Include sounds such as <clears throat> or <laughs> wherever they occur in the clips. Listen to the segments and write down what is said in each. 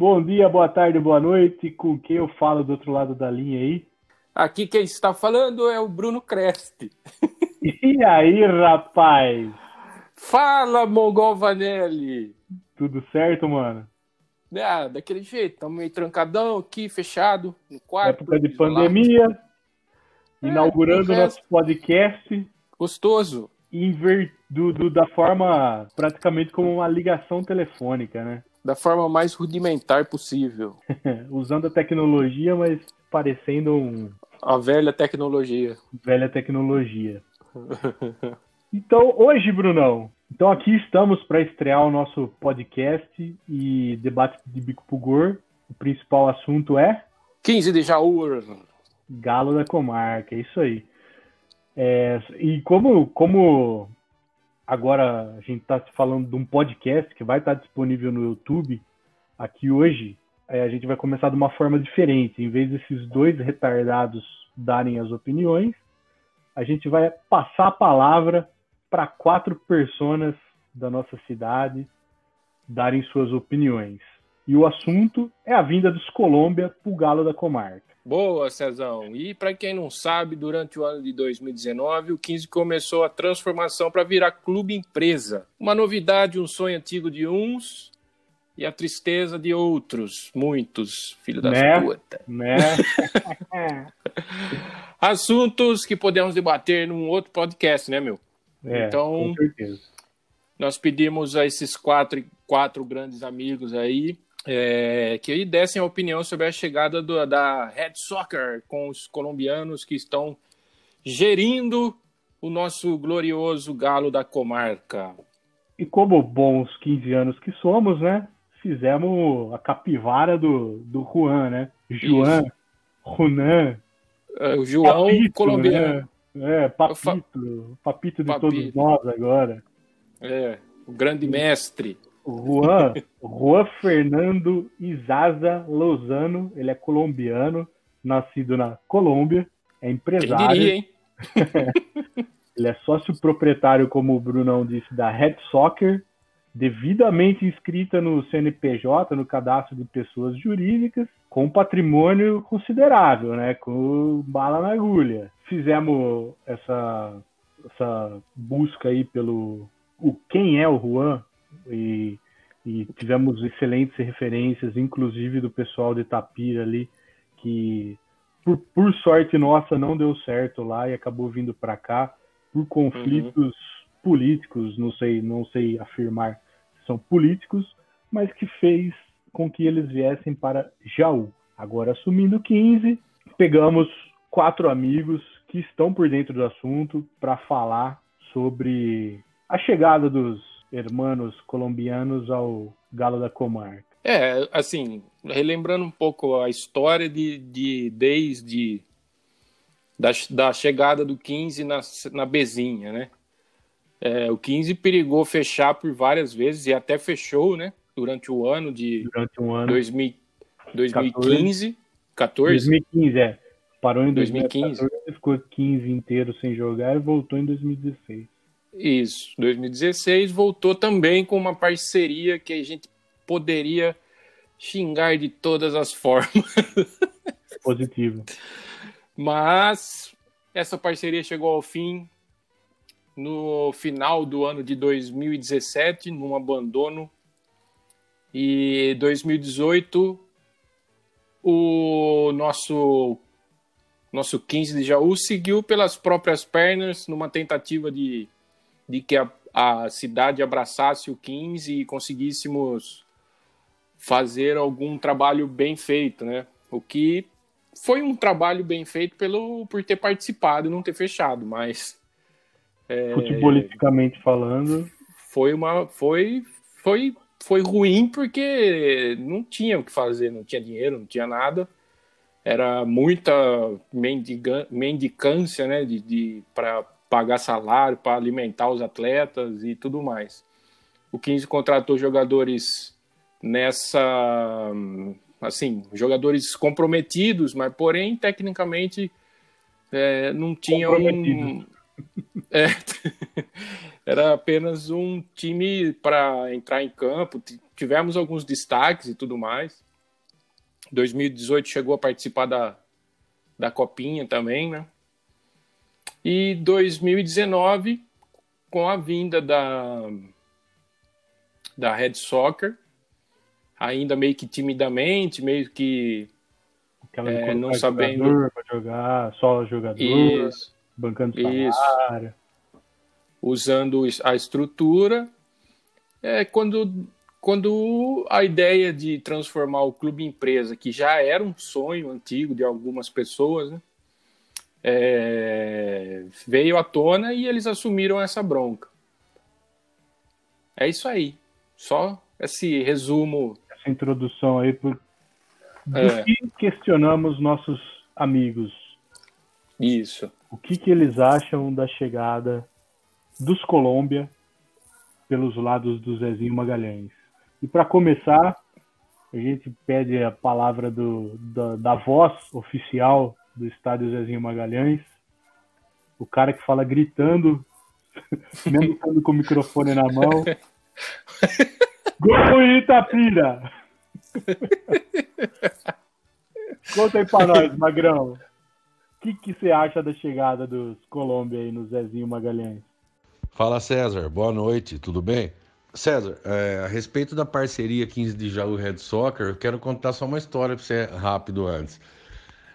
Bom dia, boa tarde, boa noite. Com quem eu falo do outro lado da linha aí? Aqui quem está falando é o Bruno Creste. <laughs> E aí, rapaz? Fala, Mongol Vanelli! Tudo certo, mano? Ah, daquele jeito, estamos meio trancadão aqui, fechado, no quarto. Época de pandemia, É, inaugurando o resto- nosso podcast Gostoso. inver... do, do- da forma praticamente como uma ligação telefônica, né? Da forma mais rudimentar possível. <laughs> Usando a tecnologia, mas parecendo um A velha tecnologia. velha tecnologia. <laughs> Então, hoje, Brunão, então aqui estamos para estrear o nosso podcast e debate de bico pro gor. O principal assunto é 15 de Jaú. Galo da Comarca, é isso aí. É, e como, como agora a gente está falando de um podcast que vai estar disponível no YouTube, aqui hoje, é, a gente vai começar de uma forma diferente. Em vez desses dois retardados darem as opiniões, a gente vai passar a palavra para quatro personas da nossa cidade darem suas opiniões. E o assunto é a vinda dos Colômbia para o Galo da Comarca. Boa, Cezão. E para quem não sabe, durante o ano de 2019, o 15 começou a transformação para virar clube empresa. Uma novidade, um sonho antigo de uns e a tristeza de outros, muitos, filho das Né? putas. Né? <laughs> Assuntos que podemos debater num outro podcast, né, meu? É, Então- com certeza. Nós pedimos a esses quatro, quatro grandes amigos aí é, que dessem a opinião sobre a chegada do- da Red Soccer com os colombianos que estão gerindo o nosso glorioso galo da comarca. E como bons 15 anos que somos, né? Fizemos a capivara do, do Juan, né? Juan, Junan, É, O João Papito, colombiano, né? É, Papito, Papito de Papito. todos nós agora. é, o grande mestre. Juan, <laughs> Juan Fernando Izaza Lozano, ele é colombiano, nascido na Colômbia, é empresário. diria, hein? <laughs> Ele é sócio proprietário, como o Brunão disse, da Red Soccer, devidamente inscrita no CNPJ, no cadastro de pessoas jurídicas, com patrimônio considerável, né? Com bala na agulha. Fizemos essa, essa busca aí pelo o quem é o Juan e, e tivemos excelentes referências, inclusive do pessoal de Tapira ali, que por, por sorte nossa não deu certo lá e acabou vindo para cá por conflitos políticos, não sei, não sei afirmar se são políticos, mas que fez com que eles viessem para Jaú. Agora assumindo 15, pegamos quatro amigos que estão por dentro do assunto para falar sobre a chegada dos hermanos colombianos ao Galo da Comarca. É, assim, relembrando um pouco a história de, de desde da, da chegada do 15 na, na Bezinha, né? É, o 15 perigou fechar por várias vezes e até fechou, né? Durante o ano de Durante um ano. 2000, 2015, 14. 2015, é. Parou em 2015. 2014, ficou 15 inteiro sem jogar e voltou em 2016. Isso, 2016 voltou também com uma parceria que a gente poderia xingar de todas as formas. <laughs> Positivo. Mas essa parceria chegou ao fim no final do ano de 2017, num abandono. E 2018, o nosso nosso 15 de Jaú seguiu pelas próprias pernas numa tentativa de, de que a, a cidade abraçasse o 15 e conseguíssemos fazer algum trabalho bem feito, né? O que foi um trabalho bem feito pelo por ter participado e não ter fechado, mas é, Futebolisticamente falando, foi uma foi foi foi ruim porque não tinha o que fazer, não tinha dinheiro, não tinha nada. Era muita mendiga, mendicância, né, de, de para pagar salário, para alimentar os atletas e tudo mais. O 15 contratou jogadores nessa assim, jogadores comprometidos, mas porém tecnicamente é, não tinha um <laughs> é, <laughs> era apenas um time para entrar em campo. Tivemos alguns destaques e tudo mais, 2018 chegou a participar da, da Copinha também, né? E 2019, com a vinda da, da Red Soccer, ainda meio que timidamente, meio que é, não sabendo para jogar, só jogador, Isso. bancando salário. Isso. Usando a estrutura. É, quando, quando a ideia de transformar o clube em empresa, que já era um sonho antigo de algumas pessoas, né? É, veio à tona e eles assumiram essa bronca. É isso aí. Só esse resumo. Essa introdução aí por... do é. que questionamos nossos amigos. Isso. O que, que eles acham da chegada dos Colômbia pelos lados do Zezinho Magalhães? E para começar, a gente pede a palavra do, da, da voz oficial do estádio Zezinho Magalhães. O cara que fala gritando, <laughs> mesmo estando com o microfone na mão. <laughs> Gol Itapira! Conta aí pra nós, Magrão. O que, que você acha da chegada dos Colômbia aí no Zezinho Magalhães? Fala César, boa noite, tudo bem? César, é, a respeito da parceria 15 de Jaú Red Soccer, eu quero contar só uma história para você rápido antes.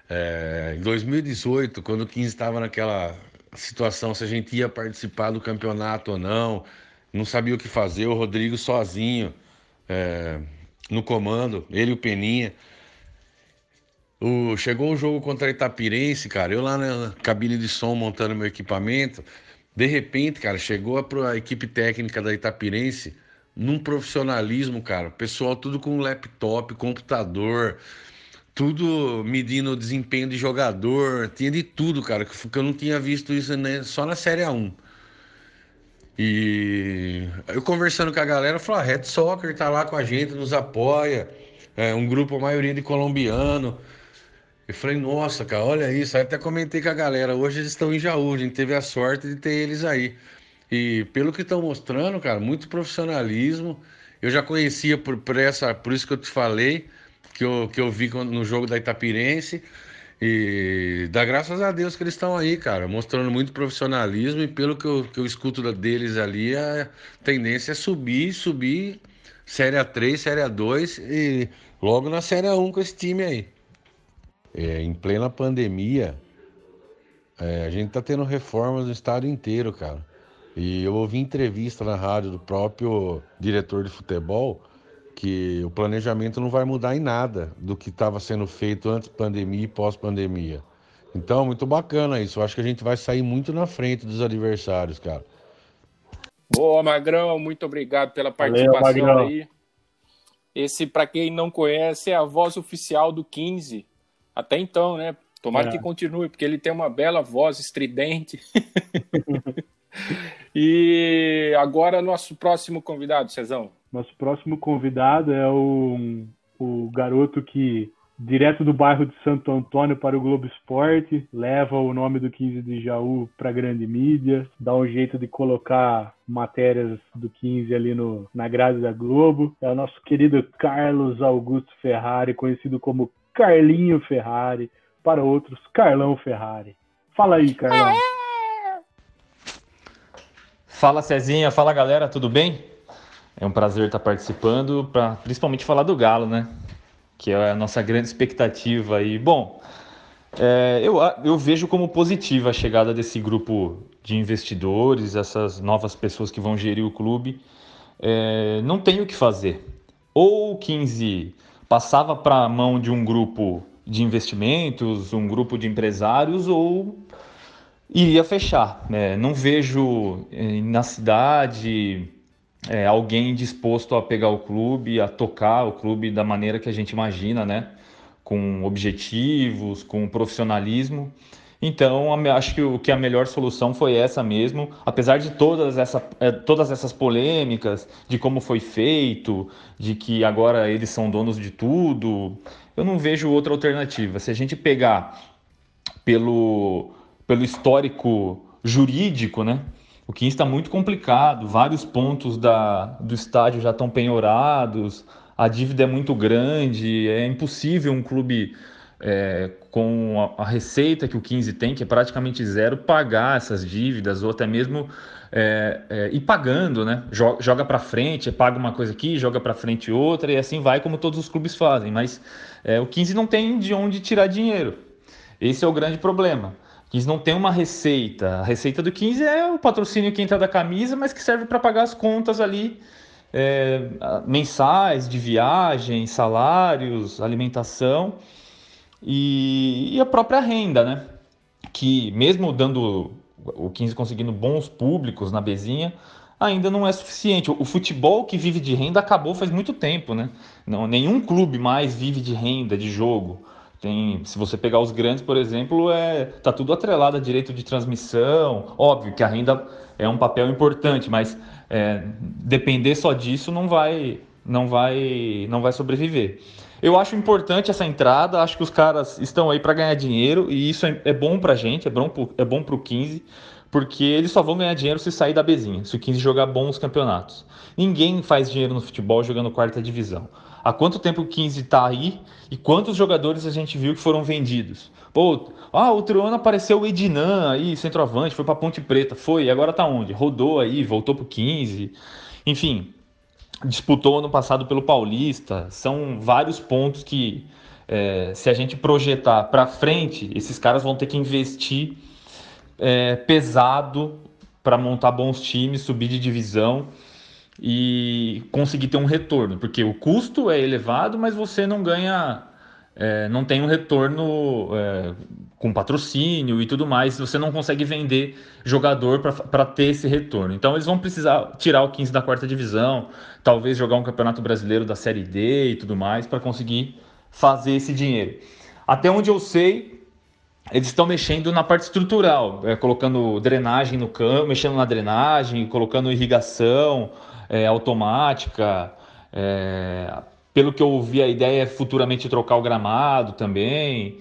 É, em 2018, quando o 15 estava naquela situação se a gente ia participar do campeonato ou não, não sabia o que fazer, o Rodrigo sozinho é, no comando, ele e o Peninha. O, chegou o jogo contra a Itapirense, cara, eu lá na cabine de som montando meu equipamento, de repente, cara, chegou a, a equipe técnica da Itapirense num profissionalismo, cara, pessoal tudo com laptop, computador, tudo medindo o desempenho de jogador, tinha de tudo, cara, que eu não tinha visto isso né, só na Série A1. E eu conversando com a galera, falou: a ah, Red Soccer tá lá com a gente, nos apoia, é um grupo, a maioria de colombiano. Eu falei: nossa, cara, olha isso. Aí até comentei com a galera: hoje eles estão em Jaú, a gente teve a sorte de ter eles aí. E pelo que estão mostrando, cara, muito profissionalismo. Eu já conhecia por, por, essa, por isso que eu te falei que eu, que eu vi no jogo da Itapirense. E dá graças a Deus que eles estão aí, cara, mostrando muito profissionalismo e pelo que eu, que eu escuto deles ali, a tendência é subir, subir Série A3, Série A2 e logo na Série A1 com esse time aí. É, em plena pandemia, é, a gente tá tendo reformas no estado inteiro, cara. E eu ouvi entrevista na rádio do próprio diretor de futebol que o planejamento não vai mudar em nada do que estava sendo feito antes da pandemia e pós-pandemia. Então, muito bacana isso. Eu acho que a gente vai sair muito na frente dos adversários, cara. Boa, Magrão. Muito obrigado pela participação Valeu, aí. Esse, para quem não conhece, é a voz oficial do 15. Até então, né? Tomara é. que continue, porque ele tem uma bela voz estridente. <laughs> e agora, nosso próximo convidado, Cezão. Nosso próximo convidado é o, o garoto que, direto do bairro de Santo Antônio para o Globo Esporte, leva o nome do 15 de Jaú para a grande mídia, dá um jeito de colocar matérias do 15 ali no, na grade da Globo. É o nosso querido Carlos Augusto Ferrari, conhecido como Carlinho Ferrari, para outros, Carlão Ferrari. Fala aí, Carlão. Fala Cezinha, fala galera, tudo bem? É um prazer estar participando, para principalmente falar do Galo, né? Que é a nossa grande expectativa. E, bom, é, eu, eu vejo como positiva a chegada desse grupo de investidores, essas novas pessoas que vão gerir o clube. É, não tem o que fazer. Ou o 15 passava para a mão de um grupo de investimentos, um grupo de empresários, ou iria fechar. Né? Não vejo eh, na cidade é, alguém disposto a pegar o clube, a tocar o clube da maneira que a gente imagina, né? Com objetivos, com profissionalismo. Então, acho que, o, que a melhor solução foi essa mesmo, apesar de todas, essa, é, todas essas polêmicas, de como foi feito, de que agora eles são donos de tudo, eu não vejo outra alternativa. Se a gente pegar pelo, pelo histórico jurídico, né? O 15 está muito complicado, vários pontos da, do estádio já estão penhorados, a dívida é muito grande, é impossível um clube é, com a, a, receita que o 15 tem, que é praticamente zero, pagar essas dívidas ou até mesmo é, é, ir pagando, né? Joga, joga para frente, paga uma coisa aqui, joga para frente outra e assim vai como todos os clubes fazem. Mas é, o 15 não tem de onde tirar dinheiro. Esse é o grande problema. O 15 não tem uma receita. A receita do 15 é o patrocínio que entra da camisa, mas que serve para pagar as contas ali é, mensais de viagem, salários, alimentação e, e a própria renda, né? Que mesmo dando o 15 conseguindo bons públicos na Bezinha, ainda não é suficiente. O futebol que vive de renda acabou faz muito tempo, né? Não, nenhum clube mais vive de renda, de jogo. Tem, se você pegar os grandes, por exemplo, é tá tudo atrelado a direito de transmissão. Óbvio que a renda é um papel importante, mas é, depender só disso não vai, não vai, não vai sobreviver. Eu acho importante essa entrada, acho que os caras estão aí para ganhar dinheiro e isso é, é bom para a gente, é bom pro, é bom para o 15, porque eles só vão ganhar dinheiro se sair da bezinha, se o 15 jogar bons campeonatos. Ninguém faz dinheiro no futebol jogando quarta divisão. Há quanto tempo o 15 está aí e quantos jogadores a gente viu que foram vendidos? Pô, ah, outro ano apareceu o Edinan aí, centroavante, foi para Ponte Preta, foi, e agora tá onde? Rodou aí, voltou pro 15. Enfim, disputou ano passado pelo Paulista. São vários pontos que, é, se a gente projetar para frente, esses caras vão ter que investir é, pesado para montar bons times, subir de divisão e conseguir ter um retorno, porque o custo é elevado, mas você não ganha é, não tem um retorno é, com patrocínio e tudo mais, você não consegue vender jogador para ter esse retorno. Então eles vão precisar tirar o 15 da quarta divisão, talvez jogar um campeonato brasileiro da Série D e tudo mais para conseguir fazer esse dinheiro. Até onde eu sei, eles estão mexendo na parte estrutural, é, colocando drenagem no campo, mexendo na drenagem, colocando irrigação é, automática. É, pelo que eu ouvi, a ideia é futuramente trocar o gramado também.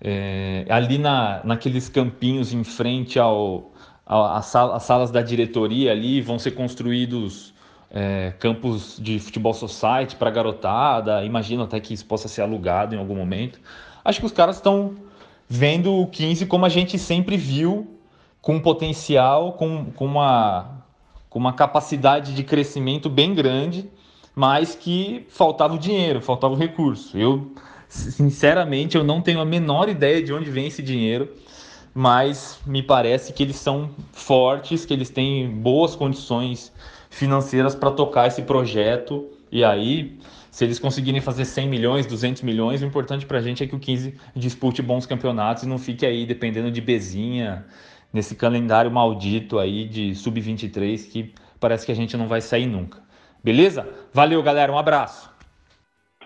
É, ali na, naqueles campinhos em frente ao, as salas da diretoria ali vão ser construídos é, campos de futebol society para garotada. Imagino até que isso possa ser alugado em algum momento. Acho que os caras estão vendo o 15 como a gente sempre viu, com potencial, com, com, uma, com uma capacidade de crescimento bem grande mas que faltava o dinheiro, faltava o recurso. Eu, sinceramente, eu não tenho a menor ideia de onde vem esse dinheiro, mas me parece que eles são fortes, que eles têm boas condições financeiras para tocar esse projeto. E aí, se eles conseguirem fazer 100 milhões, 200 milhões, o importante para a gente é que o 15 dispute bons campeonatos e não fique aí dependendo de bezinha nesse calendário maldito aí de sub-23 que parece que a gente não vai sair nunca. Beleza? Valeu, galera. Um abraço.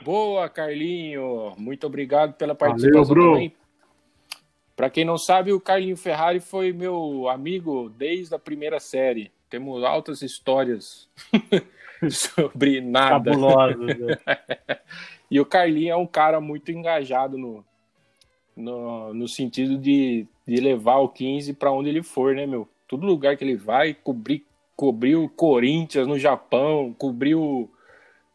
Boa, Carlinho. Muito obrigado pela participação Valeu, também. Para quem não sabe, o Carlinho Ferrari foi meu amigo desde a primeira série. Temos altas histórias <laughs> <laughs> sobre nada. Né? <laughs> e o Carlinho é um cara muito engajado no, no, no sentido de, de levar o 15 para onde ele for, né, meu? Todo lugar que ele vai, cobrir cobriu o Corinthians no Japão, cobriu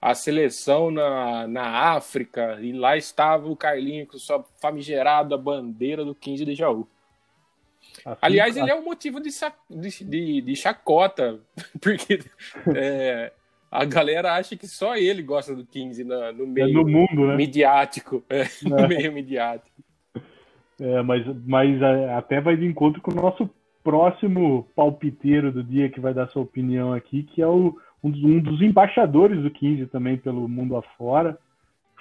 a seleção na, na África, e lá estava o Carlinho com sua famigerada bandeira do 15 de Jaú. Assim, Aliás, ele é um motivo de, de, de chacota, <laughs> porque é, a galera acha que só ele gosta do 15 na, no meio é no mundo, né? midiático. É, no é. meio midiático. É, mas, mas é, até vai de encontro com o nosso próximo palpiteiro do dia que vai dar sua opinião aqui, que é o, um, dos, um dos embaixadores do 15 também pelo mundo afora.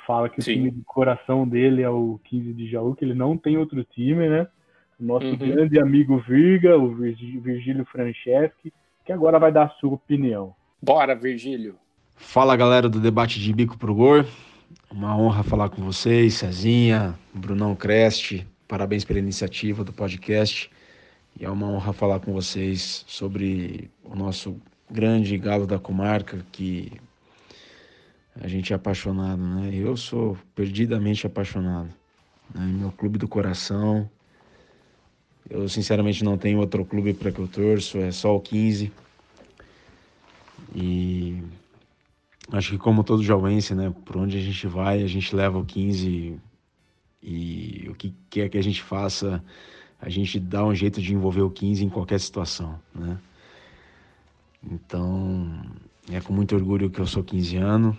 Fala que Sim. o time de coração dele é o 15 de Jaú, que ele não tem outro time, né? Nosso uhum. grande amigo Virga, o Virgílio Franceschi, que agora vai dar a sua opinião. Bora, Virgílio! Fala galera do debate de bico pro gol. Uma honra falar com vocês, Cezinha, Brunão Creste. Parabéns pela iniciativa do podcast. E é uma honra falar com vocês sobre o nosso grande galo da comarca, que a gente é apaixonado, né? Eu sou perdidamente apaixonado. Né? Meu clube do coração. Eu sinceramente não tenho outro clube para que eu torço, é só o 15. E acho que como todo jauense, né, por onde a gente vai, a gente leva o 15 e o que quer que a gente faça, a gente dá um jeito de envolver o 15 em qualquer situação, né? Então, é com muito orgulho que eu sou 15 anos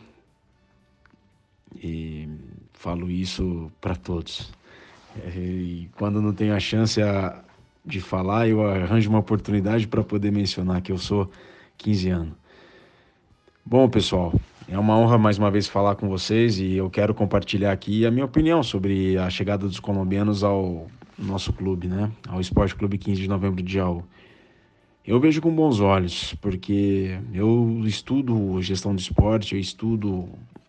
e falo isso para todos. E quando não tenho a chance de falar, eu arranjo uma oportunidade para poder mencionar que eu sou 15 anos. Bom, pessoal, é uma honra mais uma vez falar com vocês e eu quero compartilhar aqui a minha opinião sobre a chegada dos colombianos ao nosso clube, né? Ao Esporte Clube 15 de Novembro de Jaú. Eu vejo com bons olhos, porque eu estudo gestão de esporte, eu estudo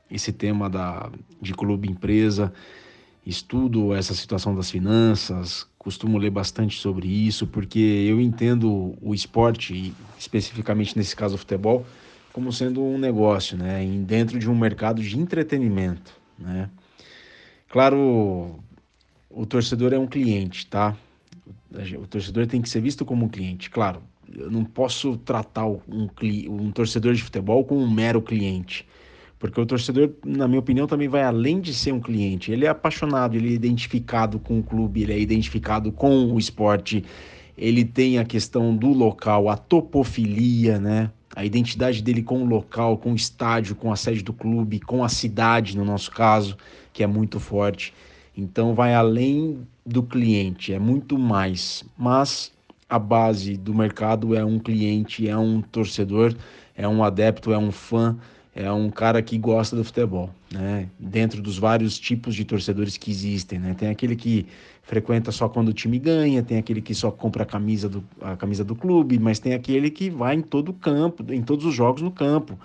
esse tema da, de clube empresa, estudo essa situação das finanças, costumo ler bastante sobre isso, porque eu entendo o esporte, especificamente nesse caso o futebol, como sendo um negócio, né, dentro de um mercado de entretenimento, né. Claro, o torcedor é um cliente, tá? O torcedor tem que ser visto como um cliente, claro. Eu não posso tratar um, um torcedor de futebol como um mero cliente, porque o torcedor, na minha opinião, também vai além de ser um cliente. Ele é apaixonado, ele é identificado com o clube, ele é identificado com o esporte, ele tem a questão do local, a topofilia, né? A identidade dele com o local, com o estádio, com a sede do clube, com a cidade, no nosso caso, que é muito forte. Então vai além do cliente, é muito mais. Mas a base do mercado é um cliente, é um torcedor, é um adepto, é um fã, é um cara que gosta do futebol, né? Dentro dos vários tipos de torcedores que existem, né? Tem aquele que frequenta só quando o time ganha, tem aquele que só compra a camisa do, a camisa do clube, mas tem aquele que vai em todo o campo, em todos os jogos no campo,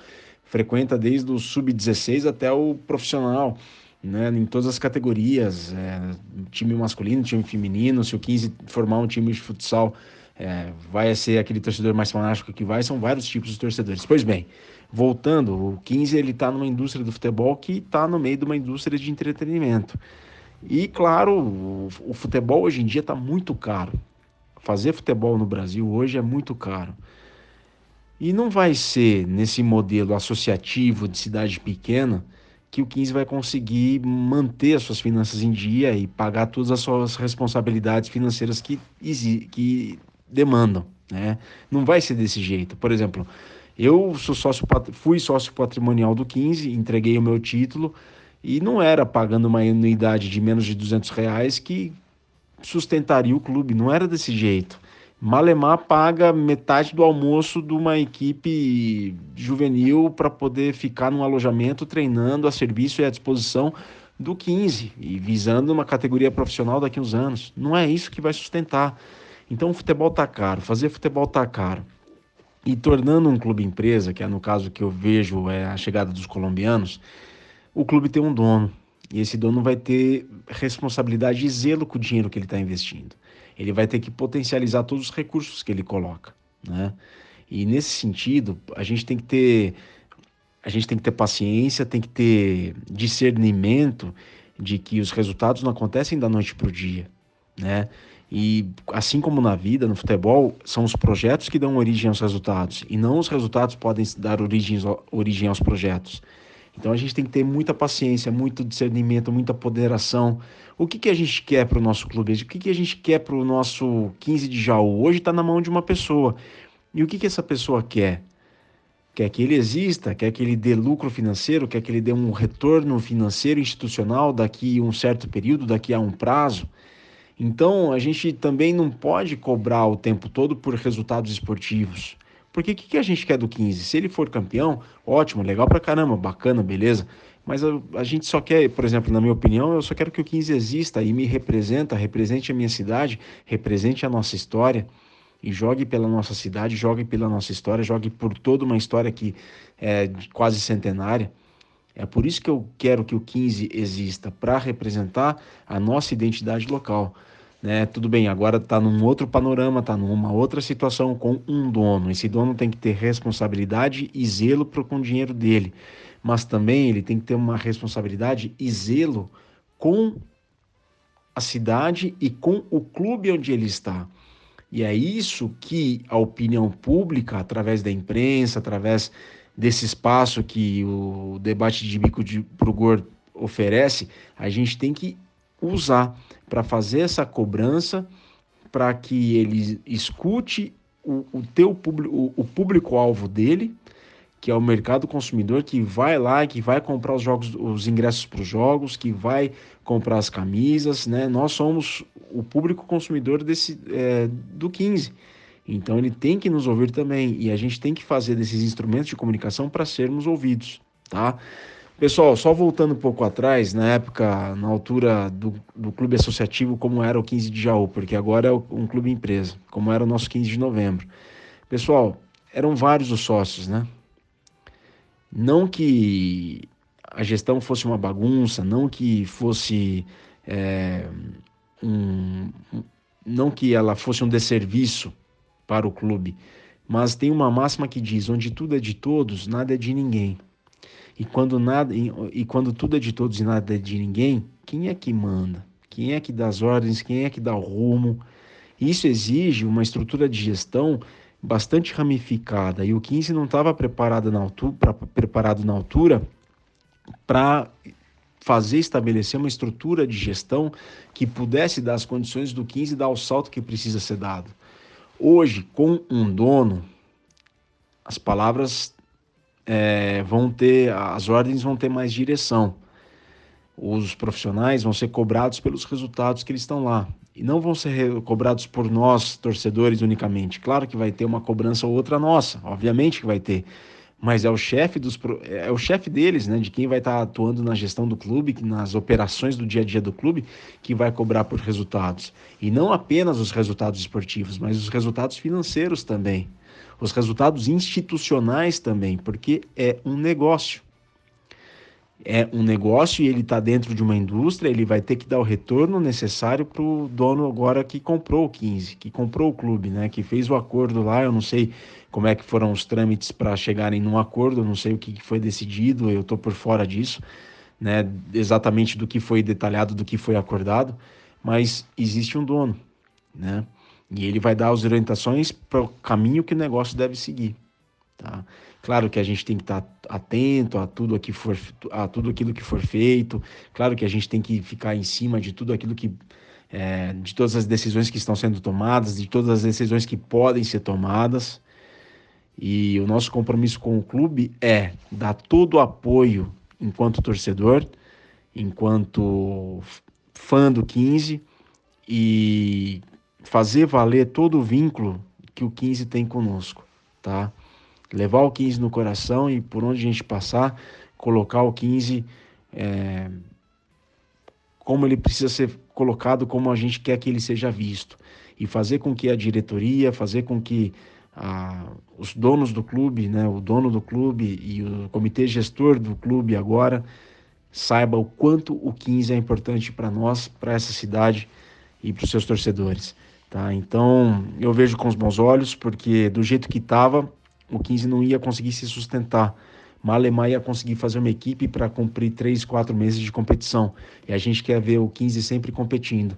frequenta desde o sub-16 até o profissional, né, em todas as categorias, é, time masculino, time feminino, se o 15 formar um time de futsal, é, vai ser aquele torcedor mais fanático que vai, são vários tipos de torcedores. Pois bem, voltando, o 15 ele está numa indústria do futebol que está no meio de uma indústria de entretenimento. E claro, o, futebol hoje em dia está muito caro. Fazer futebol no Brasil hoje é muito caro. E não vai ser nesse modelo associativo de cidade pequena que o 15 vai conseguir manter as suas finanças em dia e pagar todas as suas responsabilidades financeiras que, que demandam. Né? Não vai ser desse jeito. Por exemplo, eu sou sócio, fui sócio patrimonial do 15, entreguei o meu título e não era pagando uma anuidade de menos de 200 reais que sustentaria o clube, não era desse jeito. Malemar paga metade do almoço de uma equipe juvenil para poder ficar num alojamento treinando a serviço e à disposição do 15 e visando uma categoria profissional daqui a uns anos. Não é isso que vai sustentar. Então o futebol tá caro, fazer futebol tá caro. E tornando um clube empresa, que é no caso que eu vejo é a chegada dos colombianos, o clube tem um dono. E esse dono vai ter responsabilidade e zelo com o dinheiro que ele está investindo. Ele vai ter que potencializar todos os recursos que ele coloca, né? E nesse sentido, a gente tem que ter a gente tem que ter paciência, tem que ter discernimento de que os resultados não acontecem da noite para o dia, né? E assim como na vida, no futebol, são os projetos que dão origem aos resultados e não os resultados podem dar origem, origem aos projetos. Então a gente tem que ter muita paciência, muito discernimento, muita ponderação. O que, que a gente quer para o nosso clube? O que, que a gente quer para o nosso 15 de Jaú? Hoje está na mão de uma pessoa. E o que, que essa pessoa quer? Quer que ele exista, quer que ele dê lucro financeiro, quer que ele dê um retorno financeiro institucional daqui a um certo período, daqui a um prazo. Então a gente também não pode cobrar o tempo todo por resultados esportivos. Porque o que, que a gente quer do 15? Se ele for campeão, ótimo, legal pra caramba, bacana, beleza. Mas a, a, gente só quer, por exemplo, na minha opinião, eu só quero que o 15 exista e me representa, represente a minha cidade, represente a nossa história e jogue pela nossa cidade, jogue pela nossa história, jogue por toda uma história que é quase centenária. É por isso que eu quero que o 15 exista, para representar a nossa identidade local né? Tudo bem, agora está num outro panorama, está numa outra situação com um dono. Esse dono tem que ter responsabilidade e zelo pro, com o dinheiro dele, mas também ele tem que ter uma responsabilidade e zelo com a cidade e com o clube onde ele está. E é isso que a opinião pública, através da imprensa, através desse espaço que o debate de bico de, pro gordo oferece, a gente tem que usar para fazer essa cobrança, para que ele escute o, o teu público, o, público-alvo dele, que é o mercado consumidor que vai lá, que vai comprar os jogos, os ingressos para os jogos, que vai comprar as camisas, né? Nós somos o público consumidor desse é, do 15. Então ele tem que nos ouvir também e a gente tem que fazer desses instrumentos de comunicação para sermos ouvidos, tá? Pessoal, só voltando um pouco atrás, na época, na altura do, do clube associativo, como era o 15 de Jaú, porque agora é um clube empresa, como era o nosso 15 de novembro. Pessoal, eram vários os sócios, né? Não que a gestão fosse uma bagunça, não que fosse é, um, não que ela fosse um desserviço para o clube, mas tem uma máxima que diz: onde tudo é de todos, nada é de ninguém. E quando nada e quando tudo é de todos e nada é de ninguém, quem é que manda? Quem é que dá as ordens? Quem é que dá o rumo? Isso exige uma estrutura de gestão bastante ramificada e o 15 não estava preparado na altura, preparado na altura para fazer estabelecer uma estrutura de gestão que pudesse dar as condições do 15 dar o salto que precisa ser dado. Hoje, com um dono, as palavras é, vão ter, as ordens vão ter mais direção. Os profissionais vão ser cobrados pelos resultados que eles estão lá. E não vão ser cobrados por nós, torcedores, unicamente. Claro que vai ter uma cobrança ou outra nossa, obviamente que vai ter. Mas é o chefe dos é o chefe deles, né, de quem vai estar atuando na gestão do clube, nas operações do dia a dia do clube, que vai cobrar por resultados. E não apenas os resultados esportivos, mas os resultados financeiros também os resultados institucionais também, porque é um negócio. É um negócio e ele está dentro de uma indústria, ele vai ter que dar o retorno necessário para o dono agora que comprou o 15, que comprou o clube, né? Que fez o acordo lá, eu não sei como é que foram os trâmites para chegarem num acordo, eu não sei o que foi decidido, eu estou por fora disso, né? Exatamente do que foi detalhado, do que foi acordado, mas existe um dono, né? E ele vai dar as orientações para o caminho que o negócio deve seguir. Tá? Claro que a gente tem que estar tá atento a tudo, que for, a tudo aquilo que for feito. Claro que a gente tem que ficar em cima de tudo aquilo que. É, de todas as decisões que estão sendo tomadas, de todas as decisões que podem ser tomadas. E o nosso compromisso com o clube é dar todo o apoio enquanto torcedor, enquanto fã do 15 e fazer valer todo o vínculo que o 15 tem conosco, tá? Levar o 15 no coração e por onde a gente passar, colocar o 15 é, como ele precisa ser colocado, como a gente quer que ele seja visto. E fazer com que a diretoria, fazer com que a, os donos do clube, né, o dono do clube e o comitê gestor do clube agora saiba o quanto o 15 é importante para nós, para essa cidade e para os seus torcedores. Tá? Então eu vejo com os bons olhos, porque do jeito que estava, o 15 não ia conseguir se sustentar. Malemar ia conseguir fazer uma equipe para cumprir três, quatro meses de competição. E a gente quer ver o 15 sempre competindo.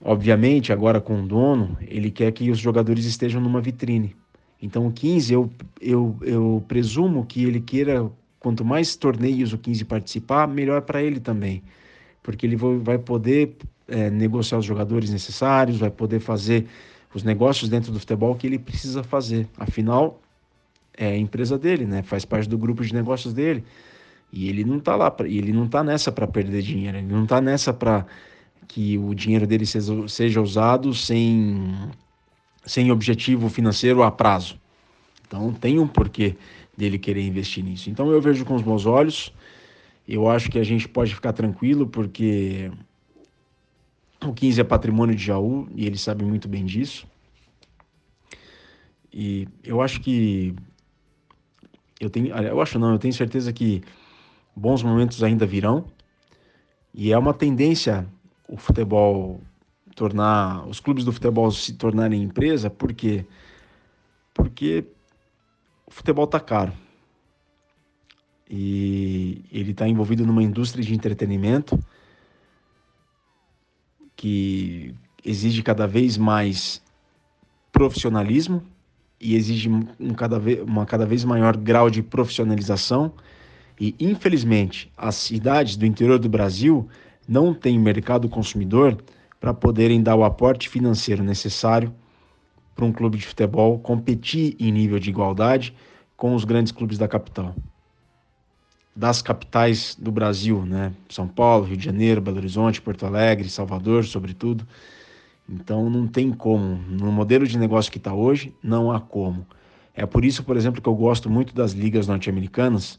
Obviamente, agora com o dono, ele quer que os jogadores estejam numa vitrine. Então o 15, eu, eu, eu presumo que ele queira, quanto mais torneios o 15 participar, melhor para ele também. Porque ele vai poder é, negociar os jogadores necessários, vai poder fazer os negócios dentro do futebol que ele precisa fazer. Afinal, é a empresa dele, né? Faz parte do grupo de negócios dele. E ele não tá lá, pra, ele não tá nessa para perder dinheiro, ele não tá nessa para que o dinheiro dele seja, seja usado sem, sem objetivo financeiro a prazo. Então tem um porquê dele querer investir nisso. Então eu vejo com os bons olhos. Eu acho que a gente pode ficar tranquilo porque o 15 é patrimônio de Jaú e ele sabe muito bem disso. E eu acho que eu tenho, eu acho não, eu tenho certeza que bons momentos ainda virão. E é uma tendência o futebol tornar os clubes do futebol se tornarem empresa, porque porque o futebol tá caro. E ele está envolvido numa indústria de entretenimento que exige cada vez mais profissionalismo e exige um cada vez, uma cada vez maior grau de profissionalização. E, infelizmente, as cidades do interior do Brasil não têm mercado consumidor para poderem dar o aporte financeiro necessário para um clube de futebol competir em nível de igualdade com os grandes clubes da capital. Das capitais do Brasil, né? São Paulo, Rio de Janeiro, Belo Horizonte, Porto Alegre, Salvador, sobretudo. Então não tem como. No modelo de negócio que está hoje, não há como. É por isso, por exemplo, que eu gosto muito das ligas norte-americanas,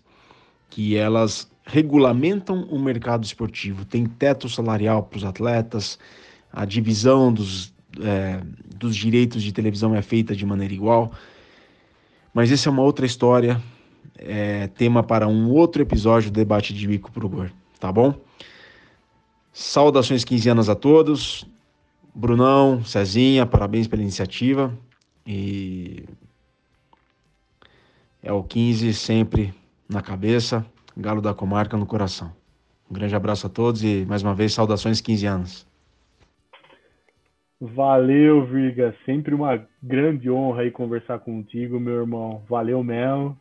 que elas regulamentam o mercado esportivo. Tem teto salarial para os atletas, a divisão dos, é, dos direitos de televisão é feita de maneira igual. Mas essa é uma outra história, é tema para um outro episódio do Debate de Bico pro Gor, tá bom? Saudações 15 anos a todos. Brunão, Cezinha, parabéns pela iniciativa. E é o 15 sempre na cabeça, Galo da Comarca no coração. Um grande abraço a todos e mais uma vez saudações 15 anos. Valeu, Virga. Sempre uma grande honra aí conversar contigo, meu irmão. Valeu mesmo.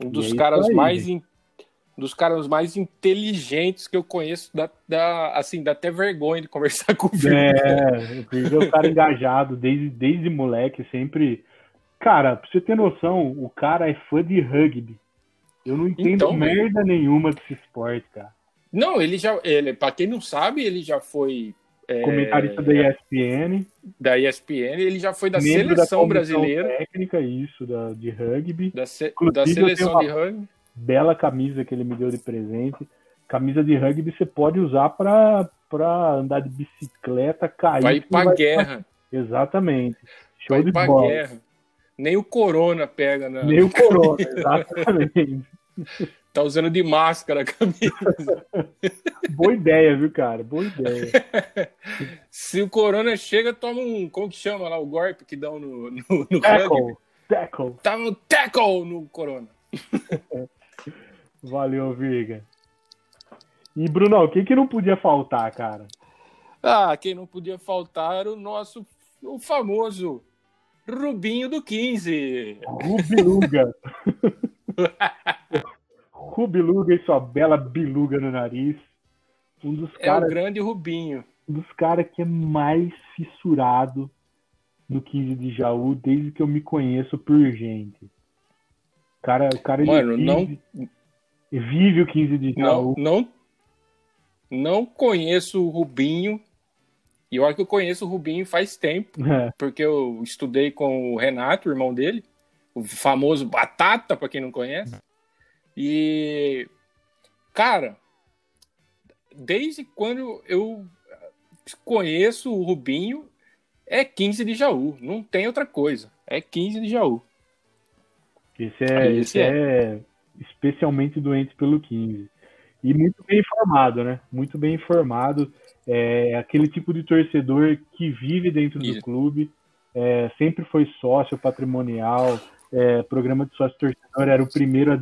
Um dos é caras mais in... dos caras mais inteligentes que eu conheço, dá, dá, assim, dá até vergonha de conversar <laughs> com o Virga. É, o Virga é um cara engajado desde, desde moleque, sempre. Cara, pra você ter noção, o cara é fã de rugby. Eu não entendo então, merda nenhuma desse esporte, cara. Não, ele já. Ele, pra quem não sabe, ele já foi é, comentarista da ESPN. Da ESPN, ele já foi da seleção da brasileira. técnica, isso, da, de rugby. Da, se, da seleção de rugby. Bela camisa que ele me deu de presente. Camisa de rugby você pode usar para andar de bicicleta, cair. Vai pra vai guerra. Exatamente. Show vai de pra bola. guerra. Nem o Corona pega? Nem o Corona, <laughs> exatamente. Tá usando de máscara a camisa. <laughs> Boa ideia, viu, cara? Boa ideia. <laughs> Se o Corona chega, toma um. Como que chama lá? O golpe que dão no, no, no tackle. Tackle. Tá no tackle no Corona. <laughs> Valeu, Viga. E, Bruno, o que, que não podia faltar, cara? Ah, quem não podia faltar era o nosso o famoso Rubinho do 15. Rubiluga. Rubiluga e sua bela biluga no nariz. Um dos é o grande Rubinho. Um dos caras que é mais fissurado no 15 de Jaú desde que eu me conheço por gente. O cara, o cara Mano, vive, não vive o 15 de Jaú. Não, não, não conheço o Rubinho. E olha que eu conheço o Rubinho faz tempo, <laughs> é. porque eu estudei com o Renato, o irmão dele, o famoso Batata, para quem não conhece. E, cara, desde quando eu conheço o Rubinho, é 15 de Jaú. Não tem outra coisa. É 15 de Jaú. Esse é, esse é. é especialmente doente pelo 15. E muito bem informado, né? Muito bem informado. É aquele tipo de torcedor que vive dentro Isso. do clube, é, sempre foi sócio patrimonial, é, programa de sócio torcedor era o primeiro a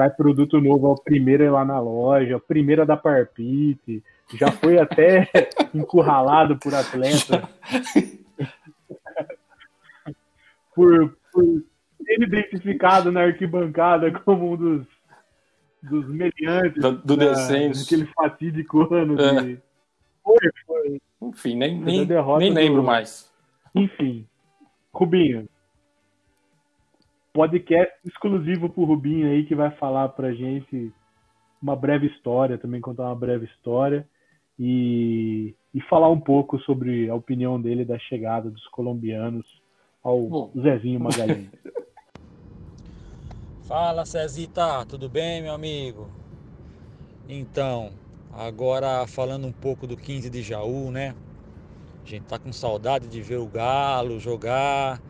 sai produto novo, é o primeiro lá na loja, o primeiro a dar parpite, já foi até <laughs> encurralado por atleta. <laughs> por, por ser identificado na arquibancada como um dos, dos meliantes do, do da, descenso. Aquele fatídico ano é. de... Foi, foi. Enfim, nem, nem, nem lembro do... mais. Enfim, Rubinho, podcast exclusivo pro Rubinho aí que vai falar pra gente uma breve história, também contar uma breve história e, e falar um pouco sobre a opinião dele da chegada dos colombianos ao Bom. Zezinho Magalhães. <laughs> Fala Cezita, tudo bem, meu amigo? Então, agora falando um pouco do 15 de Jaú, né? A gente tá com saudade de ver o Galo jogar,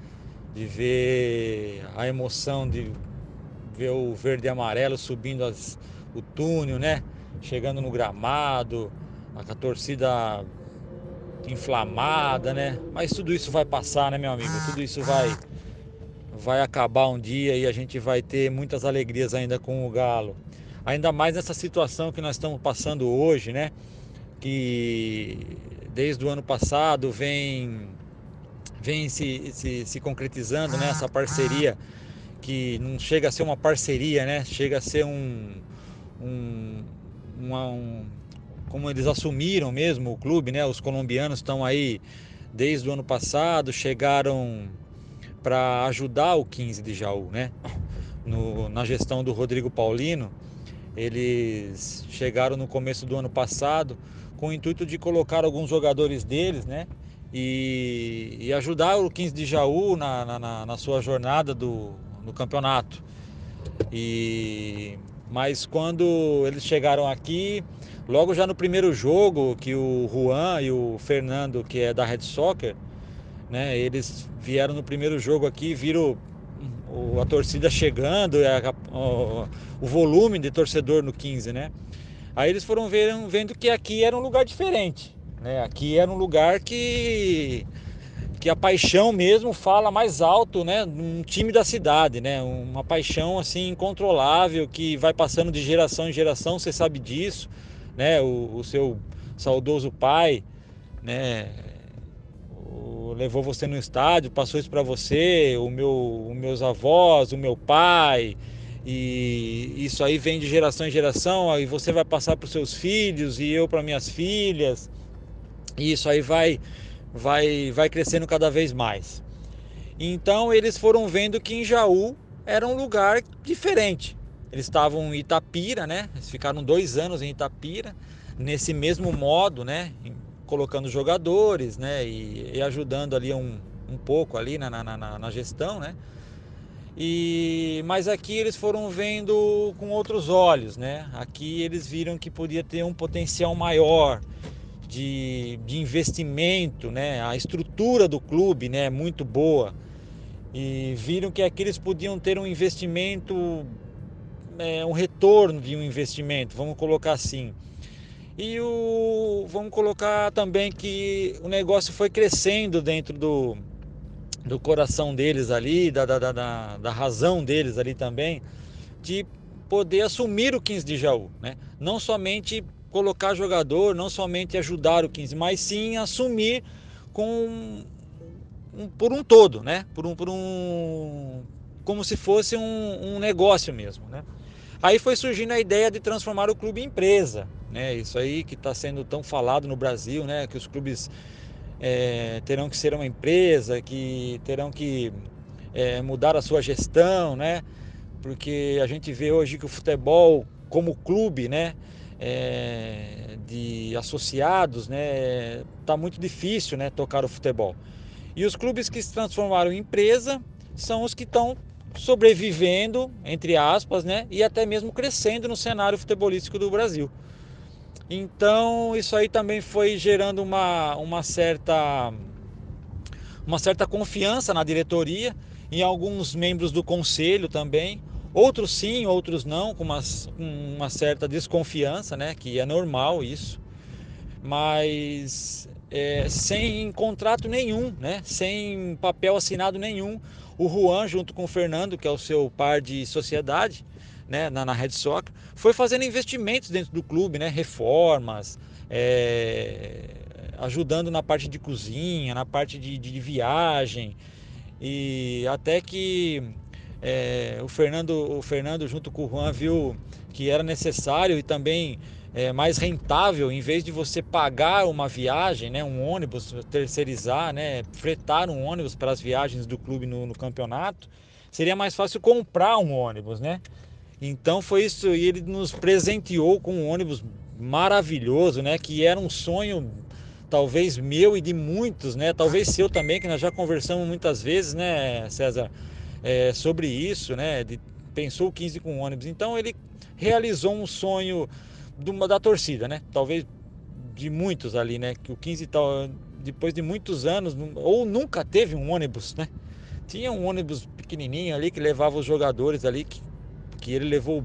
de ver a emoção de ver o verde e amarelo subindo as, o túnel, né? Chegando no gramado, a, a torcida inflamada, né? Mas tudo isso vai passar, né, meu amigo? Tudo isso vai vai acabar um dia e a gente vai ter muitas alegrias ainda com o Galo. Ainda mais nessa situação que nós estamos passando hoje, né? Que desde o ano passado vem vem se, se, se concretizando, né? Essa parceria que não chega a ser uma parceria, né? Chega a ser um, um, uma, um como eles assumiram mesmo o clube, né? Os colombianos estão aí desde o ano passado, chegaram para ajudar o 15 de Jaú, né? No, na gestão do Rodrigo Paulino, eles chegaram no começo do ano passado com o intuito de colocar alguns jogadores deles, né? E, e ajudar o 15 de Jaú na, na, na sua jornada do, do campeonato. E mas quando eles chegaram aqui, logo já no primeiro jogo, que o Juan e o Fernando, que é da Red Soccer, né, eles vieram no primeiro jogo aqui, viram a torcida chegando, o volume de torcedor no 15, né? Aí eles foram vendo, vendo que aqui era um lugar diferente, né? Aqui era um lugar que que a paixão mesmo fala mais alto, né? Um time da cidade, né? Uma paixão assim incontrolável que vai passando de geração em geração, você sabe disso, né? O, o seu saudoso pai, né? Levou você no estádio, passou isso para você, o meu, os meus avós, o meu pai, e isso aí vem de geração em geração, aí você vai passar para os seus filhos e eu para minhas filhas. E isso aí vai vai, vai crescendo cada vez mais. Então eles foram vendo que em Jaú era um lugar diferente. Eles estavam em Itapira, né? Eles ficaram dois anos em Itapira, nesse mesmo modo, né? Colocando jogadores, né? E, e ajudando ali um, um pouco ali na, na, na, na gestão, né? E, mas aqui eles foram vendo com outros olhos, né? Aqui eles viram que podia ter um potencial maior, de, de investimento, né? A estrutura do clube, né, é muito boa. E viram que aqui eles podiam ter um investimento, é, um retorno de um investimento, vamos colocar assim. E o, vamos colocar também que o negócio foi crescendo dentro do, do coração deles ali, da, da, da, da razão deles ali também, de poder assumir o 15 de Jaú, né? Não somente colocar jogador, não somente ajudar o 15, mas sim assumir com um, por um todo, né? Por um, por um como se fosse um, um negócio mesmo, né? Aí foi surgindo a ideia de transformar o clube em empresa, né? Isso aí que está sendo tão falado no Brasil, né? Que os clubes é, terão que ser uma empresa, que terão que é, mudar a sua gestão, né? Porque a gente vê hoje que o futebol como clube, né? É, de associados, né, tá muito difícil, né, tocar o futebol. E os clubes que se transformaram em empresa são os que estão sobrevivendo, entre aspas, né, e até mesmo crescendo no cenário futebolístico do Brasil. Então, isso aí também foi gerando uma, uma certa uma certa confiança na diretoria, em alguns membros do conselho também, Outros sim, outros não, com uma, uma certa desconfiança, né? Que é normal isso. Mas é, sem contrato nenhum, né? Sem papel assinado nenhum. O Juan, junto com o Fernando, que é o seu par de sociedade, né, na, na Red Soccer, foi fazendo investimentos dentro do clube, né? Reformas, é, ajudando na parte de cozinha, na parte de, de viagem. E até que é, o, Fernando, o Fernando, junto com o Juan, viu que era necessário e também é, mais rentável, em vez de você pagar uma viagem, né, um ônibus, terceirizar, né, fretar um ônibus para as viagens do clube no, no campeonato, seria mais fácil comprar um ônibus, né? Então foi isso, e ele nos presenteou com um ônibus maravilhoso, né? Que era um sonho talvez meu e de muitos, né? Talvez seu também, que nós já conversamos muitas vezes, né, César? É, sobre isso, né? De, pensou 15 com ônibus. Então ele realizou um sonho uma, da torcida, né? Talvez de muitos ali, né? Que o 15 tal, depois de muitos anos, ou nunca teve um ônibus, né? Tinha um ônibus pequenininho ali que levava os jogadores ali, que, que ele levou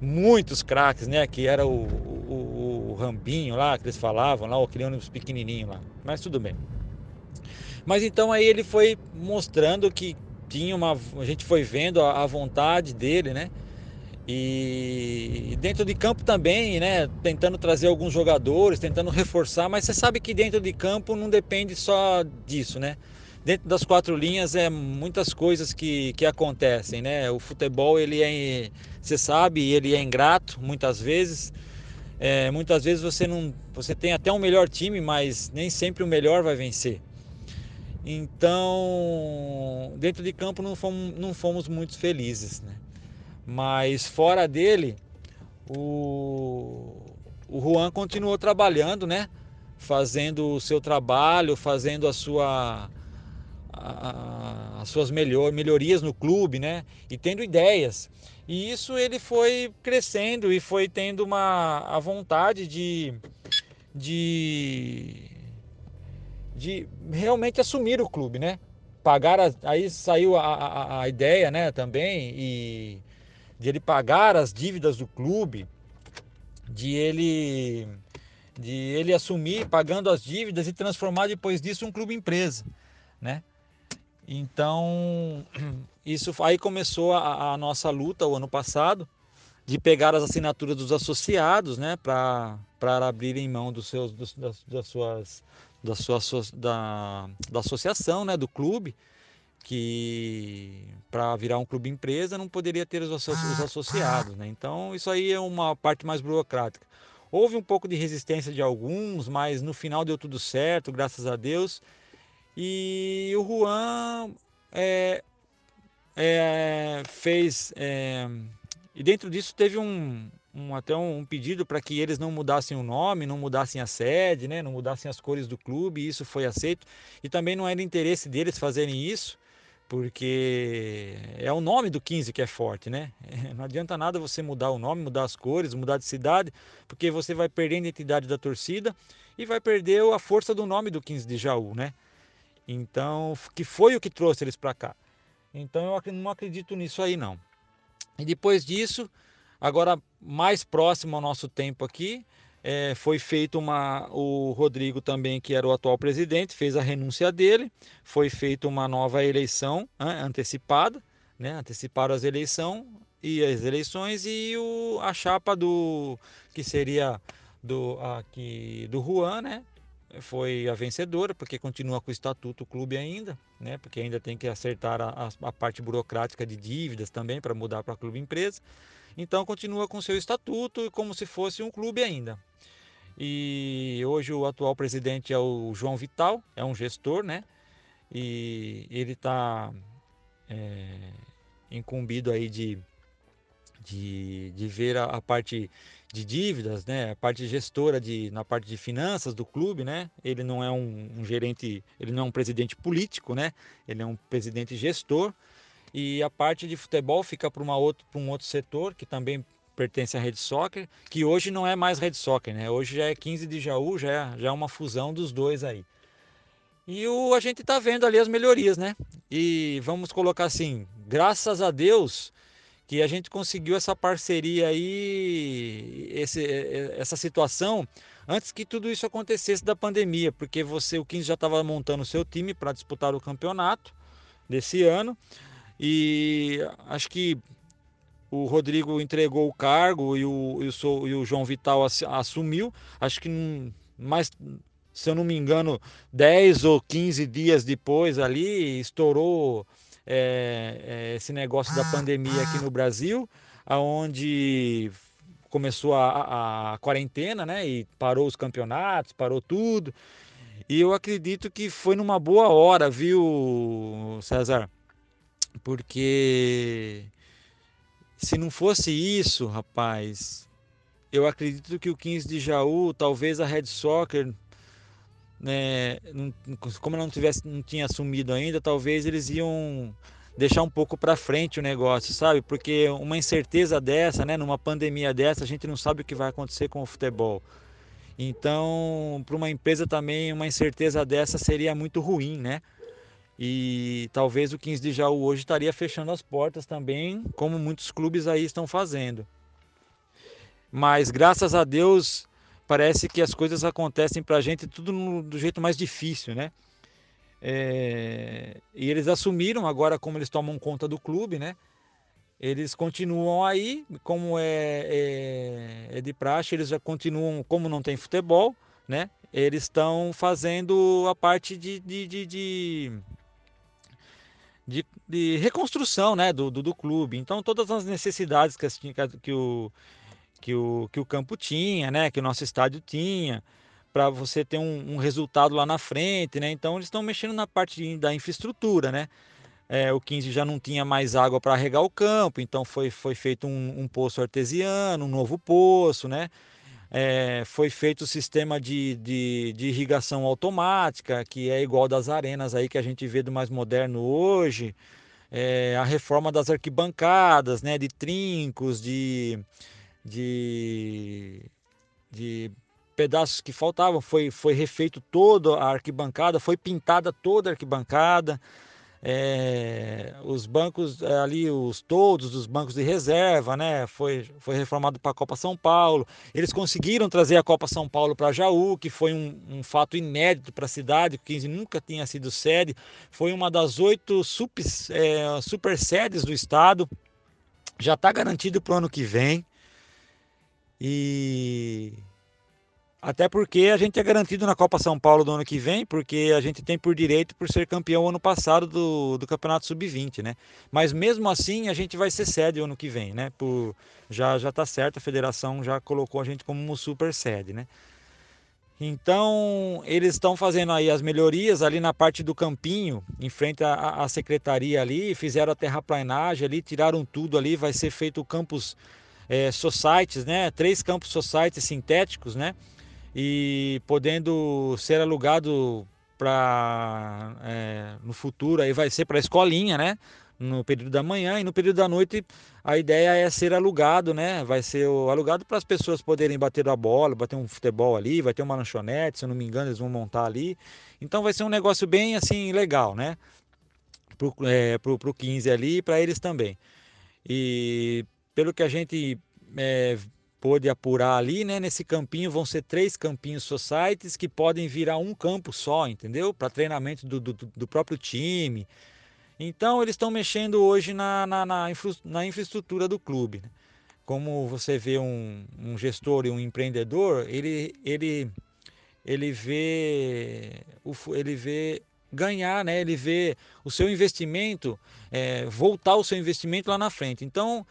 muitos craques, né? Que era o, o, o, Rambinho lá, que eles falavam lá, aquele ônibus pequenininho lá. Mas tudo bem. Mas então aí ele foi mostrando que tinha uma. A gente foi vendo a, a vontade dele, né? E dentro de campo também, né? Tentando trazer alguns jogadores, tentando reforçar, mas você sabe que dentro de campo não depende só disso, né? dentro das quatro linhas é muitas coisas que, que acontecem, né? O futebol ele é, você sabe, ele é ingrato muitas vezes. É, muitas vezes você não, você tem até um melhor time, mas nem sempre o melhor vai vencer. Então, dentro de campo não fomos, não fomos muito felizes, né? Mas fora dele, o, o Juan continuou trabalhando, né? Fazendo o seu trabalho, fazendo a sua a, as suas melhor, melhorias no clube, né? E tendo ideias. E isso ele foi crescendo e foi tendo uma a vontade de, de, de realmente assumir o clube, né? Pagar aí saiu a, a, a ideia, né? Também e de ele pagar as dívidas do clube, de ele de ele assumir pagando as dívidas e transformar depois disso um clube empresa, né? Então, <clears throat> isso aí começou a, a, nossa luta o ano passado de pegar as assinaturas dos associados, né, para abrirem mão dos seus dos, das, das, suas da sua da, da associação, né, do clube, que para virar um clube empresa não poderia ter os, os associados, né? Então, isso aí é uma parte mais burocrática. Houve um pouco de resistência de alguns, mas no final deu tudo certo, graças a Deus. E o Juan é, é, fez. É, e dentro disso teve um, um até um, pedido para que eles não mudassem o nome, não mudassem a sede, né, não mudassem as cores do clube, e isso foi aceito. E também não era interesse deles fazerem isso, porque é o nome do 15 que é forte, né? <laughs> Não adianta nada você mudar o nome, mudar as cores, mudar de cidade, porque você vai perder a identidade da torcida e vai perder a força do nome do 15 de Jaú, né? Então, que foi o que trouxe eles para cá. Então, eu não acredito nisso aí não. E depois disso, agora mais próximo ao nosso tempo aqui, é, foi feito uma. O Rodrigo também, que era o atual presidente, fez a renúncia dele, foi feita uma nova eleição né, antecipada, né, anteciparam as eleições e as eleições e o, a chapa do que seria do aqui do Juan, né, foi a vencedora, porque continua com o estatuto o clube ainda, né? Porque ainda tem que acertar a, a parte burocrática de dívidas também para mudar para clube empresa. Então continua com seu estatuto como se fosse um clube ainda. E hoje o atual presidente é o João Vital, é um gestor, né? E ele está é, incumbido aí de, de, de ver a, a parte de dívidas, né? A parte gestora de na parte de finanças do clube, né? Ele não é um, um, gerente, ele não é um presidente político, né? Ele é um presidente gestor e a parte de futebol fica para um outro setor que também pertence à Rede Soccer, que hoje não é mais Rede Soccer, né? Hoje já é 15 de Jaú, já é, já é uma fusão dos dois aí. E o, a gente está vendo ali as melhorias, né? E vamos colocar assim, graças a Deus, que a gente conseguiu essa parceria aí, esse, essa situação antes que tudo isso acontecesse da pandemia, porque você, o 15 já estava montando o seu time para disputar o campeonato desse ano e acho que o Rodrigo entregou o cargo e o, e o, e o João Vital assumiu, acho que mais se eu não me engano, 10 ou 15 dias depois ali, estourou é, é, esse negócio da ah, pandemia aqui no Brasil, aonde começou a, a, quarentena, né? E parou os campeonatos, parou tudo. E eu acredito que foi numa boa hora, viu, César? Porque se não fosse isso, rapaz, eu acredito que o 15 de Jaú, talvez a Red Soccer né, como não tivesse, não tinha assumido ainda, talvez eles iam deixar um pouco para frente o negócio, sabe? Porque uma incerteza dessa, né, numa pandemia dessa, a gente não sabe o que vai acontecer com o futebol. Então, para uma empresa também, uma incerteza dessa seria muito ruim, né? E talvez o 15 de Jaú hoje estaria fechando as portas também, como muitos clubes aí estão fazendo. Mas graças a Deus, parece que as coisas acontecem para a gente tudo no, do jeito mais difícil, né? É, e eles assumiram agora como eles tomam conta do clube, né? Eles continuam aí, como é, é, é de praxe, eles já continuam, como não tem futebol, né? Eles estão fazendo a parte de, de, de, de, de, de reconstrução né, do, do, do, clube. Então, todas as necessidades que, que, o, que, o, que o campo tinha, né, que o nosso estádio tinha, para você ter um, um, resultado lá na frente. Né? Então, eles estão mexendo na parte da infraestrutura. Né? É, o 15 já não tinha mais água para regar o campo, então foi, foi feito um, um poço artesiano, um novo poço, né? É, foi feito o sistema de, de, de, irrigação automática, que é igual das arenas aí que a gente vê do mais moderno hoje. É, a reforma das arquibancadas, né, de trincos, de, de, de pedaços que faltavam. Foi, foi refeito toda a arquibancada, foi pintada toda a arquibancada é, os bancos é, ali, os todos os bancos de reserva, né? Foi, foi reformado para a Copa São Paulo. Eles conseguiram trazer a Copa São Paulo para Jaú, que foi um, um fato inédito para a cidade, o 15 nunca tinha sido sede. Foi uma das oito é, super sedes do estado. Já está garantido para o ano que vem. E até porque a gente é garantido na Copa São Paulo do ano que vem, porque a gente tem por direito por ser campeão ano passado do, do Campeonato Sub-20, né? Mas mesmo assim a gente vai ser sede ano que vem, né? Por, já já tá certo, a federação já colocou a gente como super sede, né? Então, eles estão fazendo aí as melhorias ali na parte do campinho, em frente à, à secretaria ali, fizeram a terraplanagem ali, tiraram tudo ali, vai ser feito o campus é, societies, né? Três campos societies sintéticos, né? E podendo ser alugado para é, no futuro aí vai ser para a escolinha, né? No período da manhã e no período da noite a ideia é ser alugado, né? Vai ser alugado para as pessoas poderem bater a bola, bater um futebol ali, vai ter uma lanchonete, se eu não me engano eles vão montar ali. Então vai ser um negócio bem assim legal, né? Pro, é, pro 15 ali e para eles também. E pelo que a gente é, pôde apurar ali, né? Nesse campinho vão ser três campinhos societies que podem virar um campo só, entendeu? Para treinamento do, do, do, próprio time. Então eles estão mexendo hoje na, na, na, infra, na infraestrutura do clube. Né? Como você vê um, um gestor e um empreendedor, ele, ele, ele vê ele vê ganhar, né? Ele vê o seu investimento é, voltar o seu investimento lá na frente. Então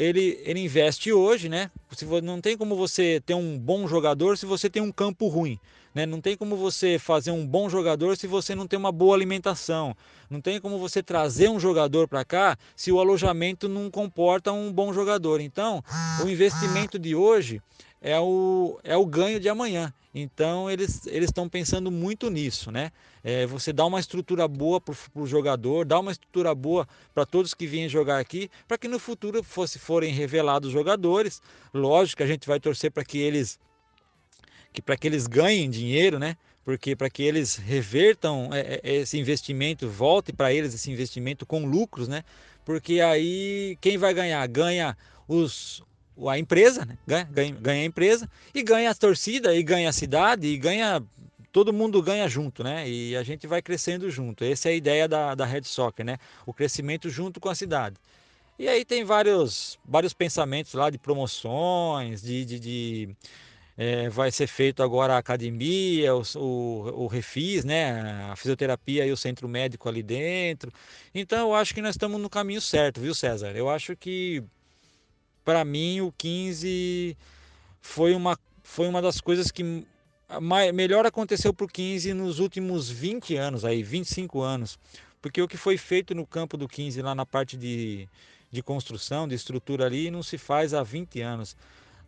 ele, ele investe hoje, né? Se não tem como você ter um bom jogador se você tem um campo ruim. Né? Não tem como você fazer um bom jogador se você não tem uma boa alimentação. Não tem como você trazer um jogador para cá se o alojamento não comporta um bom jogador. Então, o investimento de hoje é o, é o ganho de amanhã. Então, eles estão pensando muito nisso, né? É, você dá uma estrutura boa para o jogador, dá uma estrutura boa para todos que vêm jogar aqui, para que no futuro fosse, forem revelados jogadores. Lógico que a gente vai torcer para que eles que para que eles ganhem dinheiro, né? Porque para que eles revertam é, é, esse investimento, volte para eles esse investimento com lucros, né? Porque aí quem vai ganhar? Ganha os, a empresa, né? ganha, ganha, ganha a empresa e ganha a torcida e ganha a cidade e ganha todo mundo ganha junto, né? E a gente vai crescendo junto. Essa é a ideia da, da Red Soccer, né? O crescimento junto com a cidade. E aí tem vários, vários pensamentos lá de promoções, de, de, de é, vai ser feito agora a academia, o, o, o, refis, né? A fisioterapia e o centro médico ali dentro. Então eu acho que nós estamos no caminho certo, viu, César? Eu acho que para mim o 15 foi uma, foi uma das coisas que melhor aconteceu para o 15 nos últimos 20 anos, aí 25 anos. Porque o que foi feito no campo do 15 lá na parte de, de construção, de estrutura ali, não se faz há 20 anos.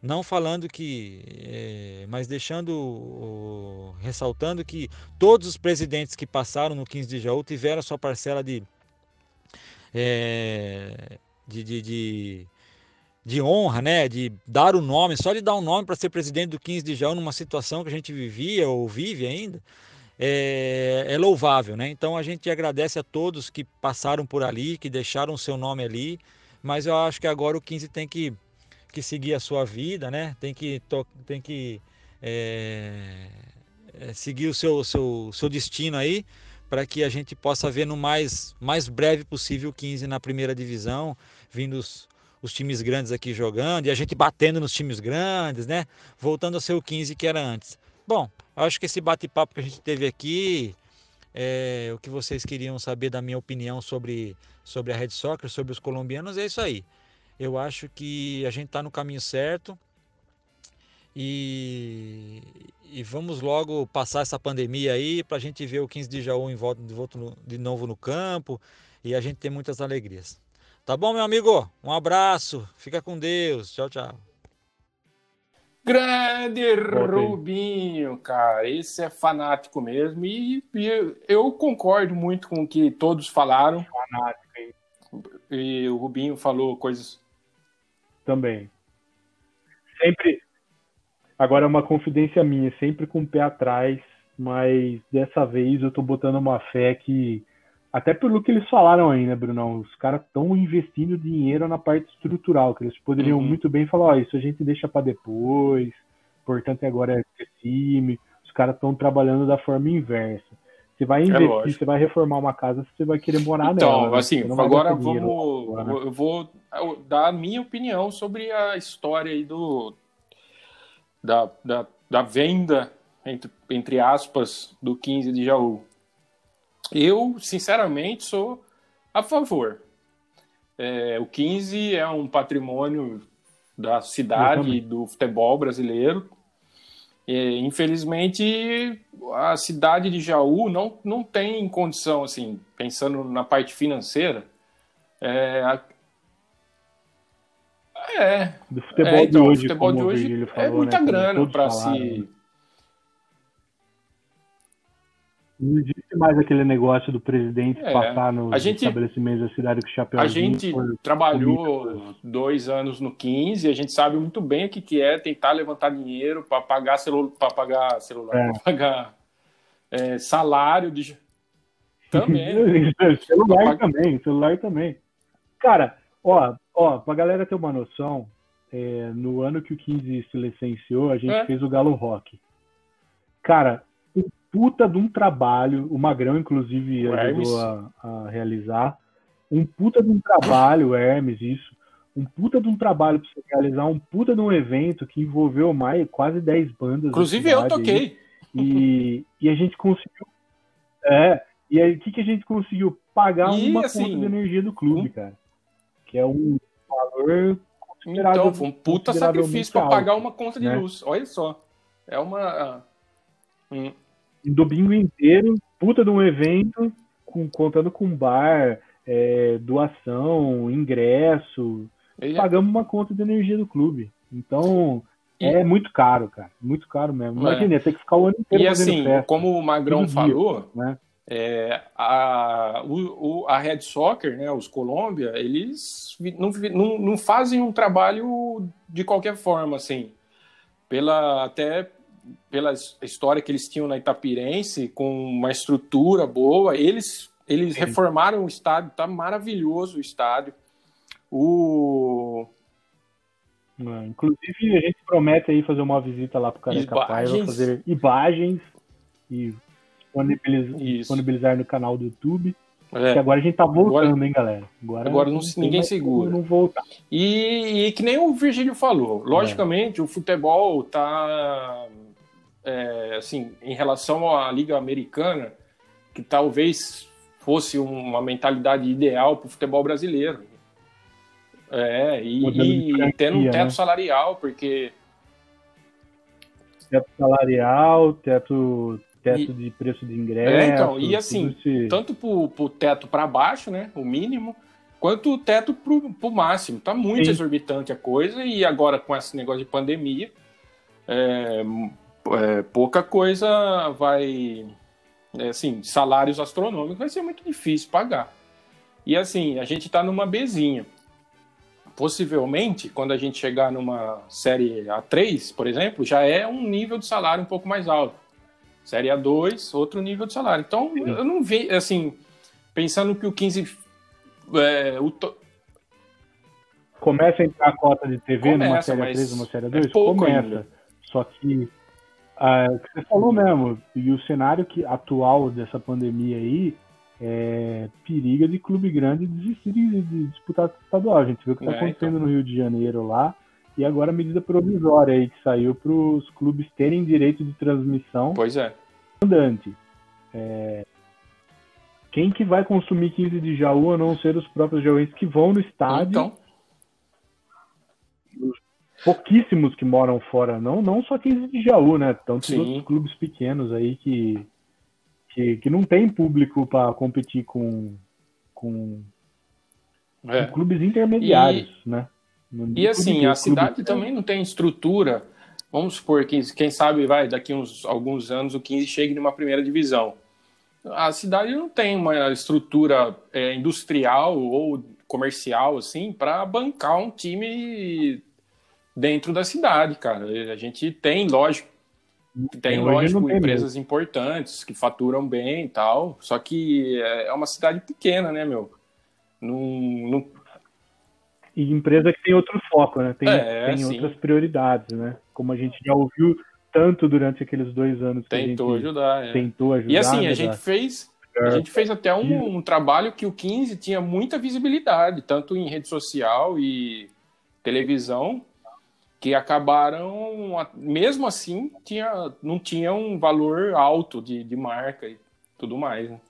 Não falando que, é, mas deixando, ressaltando que todos os presidentes que passaram no 15 de Jaú tiveram sua parcela de, é, de, de, de de honra, né, de dar o nome, só de dar o um nome para ser presidente do 15 de Jaú numa situação que a gente vivia ou vive ainda, é, é, louvável, né? Então a gente agradece a todos que passaram por ali, que deixaram o seu nome ali, mas eu acho que agora o 15 tem que, que seguir a sua vida, né? Tem que, tem que é, é, seguir o seu, seu, seu destino aí, para que a gente possa ver no mais, mais breve possível o 15 na primeira divisão, vindo os, times grandes aqui jogando e a gente batendo nos times grandes, né? Voltando a ser o 15 que era antes. Bom, acho que esse bate-papo que a gente teve aqui é, o que vocês queriam saber da minha opinião sobre, sobre a Red Soccer, sobre os colombianos, é isso aí. Eu acho que a gente está no caminho certo e, e vamos logo passar essa pandemia aí para a gente ver o 15 de Jaú em volta, de, volta no, de novo no campo e a gente ter muitas alegrias. Tá bom, meu amigo? Um abraço, fica com Deus. Tchau, tchau. Grande Rubinho, cara, esse é fanático mesmo e, e, eu concordo muito com o que todos falaram. Fanático, hein? E o Rubinho falou coisas. Também. Sempre. Agora é uma confidência minha, sempre com o pé atrás, mas dessa vez eu tô botando uma fé que até pelo que eles falaram aí, né, Brunão? Os caras estão investindo dinheiro na parte estrutural, que eles poderiam uhum. muito bem falar, ó, oh, isso a gente deixa para depois, importante agora é ter time. Os caras estão trabalhando da forma inversa. Você vai é investir, é você vai reformar uma casa, você vai querer morar então, nela. Então, assim, agora vamos, eu vou dar a minha opinião sobre a história aí do da, da, da venda entre, entre aspas do 15 de Jaú. Eu, sinceramente, sou a favor. É, o 15 é um patrimônio da cidade do futebol brasileiro. E, infelizmente, a cidade de Jaú não, não tem condição, assim, pensando na parte financeira. É, é do futebol é, então, de hoje, futebol de hoje falou, é muita né, grana para se Não existe mais aquele negócio do presidente é, passar no gente, estabelecimento da cidade com chapéu. A gente trabalhou dois anos no 15 e a gente sabe muito bem o que, que é tentar levantar dinheiro para pagar, celu para pagar celular, é. para pagar é, salário de. Também. <laughs> celular pagar... também, celular também. Cara, ó, ó, pra galera ter uma noção, é, no ano que o 15 se licenciou, a gente é. fez o Galo Rock. Cara, puta de um trabalho, o Magrão, inclusive, o ajudou a, a, realizar. Um puta de um trabalho, Hermes, isso. Um puta de um trabalho para você realizar um puta de um evento que envolveu mais quase 10 bandas. Inclusive eu toquei. e, e a gente conseguiu. É, e aí o que, que a gente conseguiu? Pagar e, uma assim, conta de energia do clube, um... cara. Que é um valor Então, foi um puta sacrifício para pagar uma conta de né? luz. Olha só. É uma. Um, um domingo inteiro, puta de um evento, com, contando com bar, é, doação, ingresso. E... Pagamos uma conta de energia do clube. Então, e... é muito caro, cara. Muito caro mesmo. Imagina, é. tem que ficar o ano inteiro E assim, festa, como o Magrão falou, né? É, a, o, a Red Soccer, né, os Colômbia, eles não, não, não fazem um trabalho de qualquer forma, assim, pela até pela história que eles tinham na Itapirense, com uma estrutura boa, eles, eles reformaram o estádio, tá maravilhoso o estádio. O... Inclusive, a gente promete aí fazer uma visita lá pro Careca Paiva, fazer imagens e disponibilizar, disponibilizar no canal do YouTube. É. Agora a gente tá voltando, agora, hein, galera? Agora, agora não, ninguém segura. Não voltar. E, e, que nem o Virgílio falou, logicamente é. o futebol tá é, assim, em relação à Liga Americana, que talvez fosse uma mentalidade ideal para o futebol brasileiro. É, e, e tendo um teto né? salarial, porque. Teto salarial, teto, teto e, de preço de ingresso. É, então, e assim, esse... tanto para o teto para baixo, né, o mínimo, quanto o teto para o máximo. Tá muito Sim. exorbitante a coisa, e agora com esse negócio de pandemia, é, é, pouca coisa vai. É, assim, salários astronômicos vai ser muito difícil pagar. E assim, a gente está numa bezinha. Possivelmente, quando a gente chegar numa série A3, por exemplo, já é um nível de salário um pouco mais alto. Série A2, outro nível de salário. Então, Sim. eu não vejo, assim, pensando que o 15. É, o to... Começa a entrar a cota de TV Começa, numa série A3, numa série A2? É Começa. Ainda. Só que ah, você falou mesmo, e o cenário que, atual dessa pandemia aí é, periga de clube grande desistir de, de disputar estadual. A gente viu o que está é, acontecendo então. no Rio de Janeiro lá, e agora a medida provisória aí que saiu para os clubes terem direito de transmissão pois é. andante. É, quem que vai consumir 15 de Jaú a não ser os próprios jauenses que vão no estádio? Então, Pouquíssimos que moram fora, não, não só 15 de Jaú, né? Tantos Sim. outros clubes pequenos aí que, que, que não tem público para competir com, com, é. com clubes intermediários, né? Não E assim, clube- a cidade clube- também não tem estrutura. Vamos supor que, quem sabe, vai, daqui uns alguns anos o 15 chegue numa primeira divisão. A cidade não tem uma estrutura é, industrial ou comercial, assim, para bancar um time dentro da cidade, cara. A gente tem, lógico, tem, Hoje lógico, tem empresas importantes que faturam bem e tal, só que é é uma cidade pequena, né, meu? Não, não E empresa que tem outro foco, né? Tem, É, tem outras prioridades, né? Como a gente já ouviu tanto durante aqueles dois anos que tentou a gente ajudar. é. tentou ajudar. E assim, a né, gente fez, a gente fez até um, um trabalho que o 15 tinha muita visibilidade, tanto em rede social e televisão, que acabaram, mesmo assim, tinha, não tinha um valor alto de, de marca e tudo mais. né?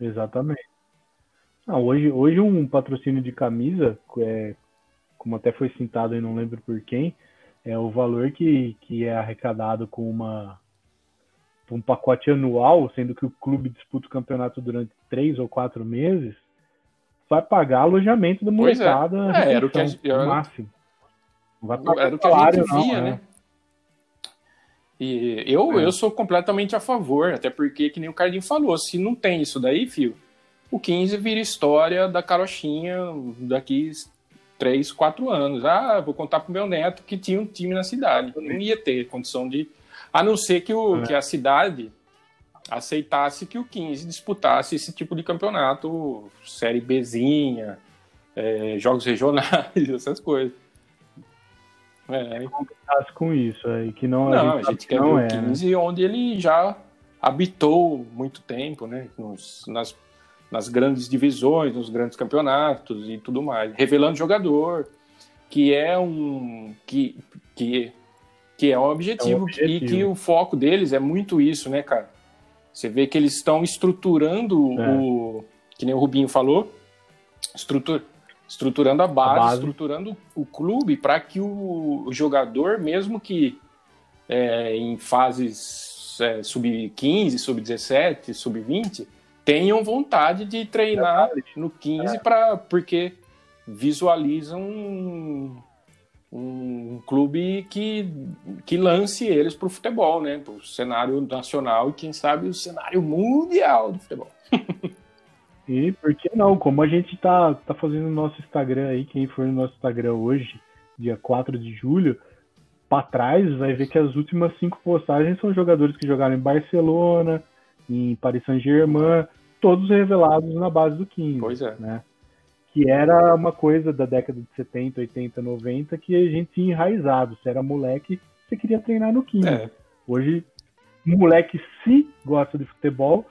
Exatamente. Não, hoje, hoje um patrocínio de camisa, é, como até foi citado e não lembro por quem, é o valor que, que é arrecadado com uma um pacote anual, sendo que o clube disputa o campeonato durante três ou quatro meses, vai pagar alojamento da é. molecada, É, era o que a era- no máximo. Não vai Era o que a gente não, via, né? né? E eu, É. eu sou completamente a favor, até porque, que nem o Cardinho falou, se não tem isso daí, fio, o 15 vira história da carochinha daqui três, quatro anos. Ah, vou contar pro meu neto que tinha um time na cidade. Não ia ter condição de. A não ser que, o, É. que a cidade aceitasse que o 15 disputasse esse tipo de campeonato, série Bzinha, é, jogos regionais, <laughs> essas coisas. É, Faz com isso aí, que não, não, a gente que quer não ver é, o né? 15 onde ele já habitou muito tempo, né? Nos- nas, nas grandes divisões, nos grandes campeonatos e tudo mais. Revelando jogador, que é um. que, que, que é um objetivo, objetivo. e que o foco deles é muito isso, né, cara? Você vê que eles estão estruturando É. o. Que nem o Rubinho falou, estrutur, estruturando a base, base. estruturando o clube para que o, jogador, mesmo que é, em fases é, sub-15, sub-17, sub-20, tenham vontade de treinar no 15 pra, porque visualizam um, um clube que, que lance eles para o futebol, né? Para o cenário nacional e, quem sabe, o cenário mundial do futebol. <laughs> E por que não? Como a gente tá, tá fazendo no nosso Instagram aí, quem for no nosso Instagram hoje, dia 4 de julho, pra trás vai ver que as últimas cinco postagens são jogadores que jogaram em Barcelona, em Paris Saint-Germain, todos revelados na base do 15. Pois é. né? Que era uma coisa da década de 70, 80, 90 que a gente tinha enraizado. Você era moleque, você queria treinar no 15. É, Hoje, moleque, se gosta de futebol,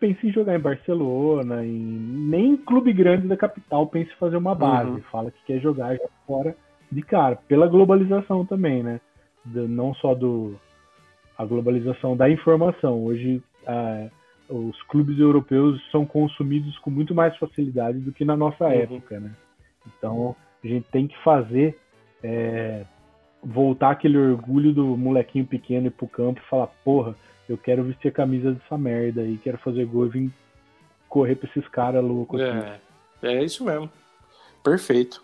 pensa em jogar em Barcelona, em... nem em clube grande da capital pensa em fazer uma base. Uhum. Fala que quer jogar fora de cara. Pela globalização também, né? Do- não só do a globalização da informação. Hoje, ah, os clubes europeus são consumidos com muito mais facilidade do que na nossa Uhum. época, né? Então, a gente tem que fazer é, voltar aquele orgulho do molequinho pequeno ir pro campo e falar, porra, eu quero vestir a camisa dessa merda aí, quero fazer gol e correr pra esses caras loucos é, é isso mesmo. Perfeito.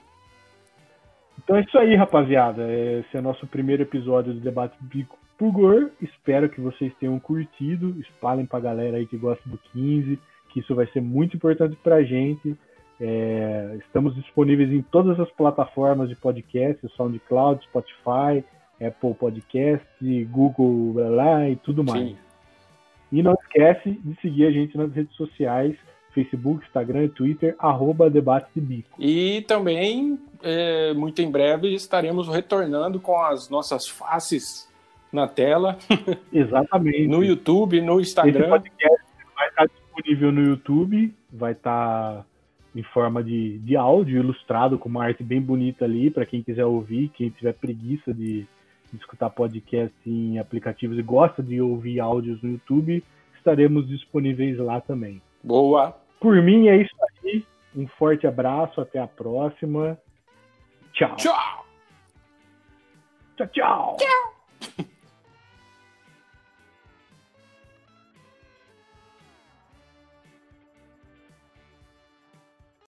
Então é isso aí, rapaziada. Esse é o nosso primeiro episódio do Debate Bico por Gor. Espero que vocês tenham curtido. Espalhem pra galera aí que gosta do 15, que isso vai ser muito importante pra gente. É, estamos disponíveis em todas as plataformas de podcast, SoundCloud, Spotify, Apple Podcast, Google, blá, blá, e tudo mais. Sim. E não esquece de seguir a gente nas redes sociais, Facebook, Instagram e Twitter, arroba Debate de Bico. E também, é, muito em breve, estaremos retornando com as nossas faces na tela, <laughs> Exatamente. no YouTube, no Esse Instagram. podcast vai estar disponível no YouTube, vai estar em forma de, de áudio ilustrado com uma arte bem bonita ali para quem quiser ouvir, quem tiver preguiça de, de escutar podcast em aplicativos e gosta de ouvir áudios no YouTube, estaremos disponíveis lá também. Boa! Por mim é isso aí. Um forte abraço, até a próxima. Tchau. Tchau! Tchau, tchau. Tchau!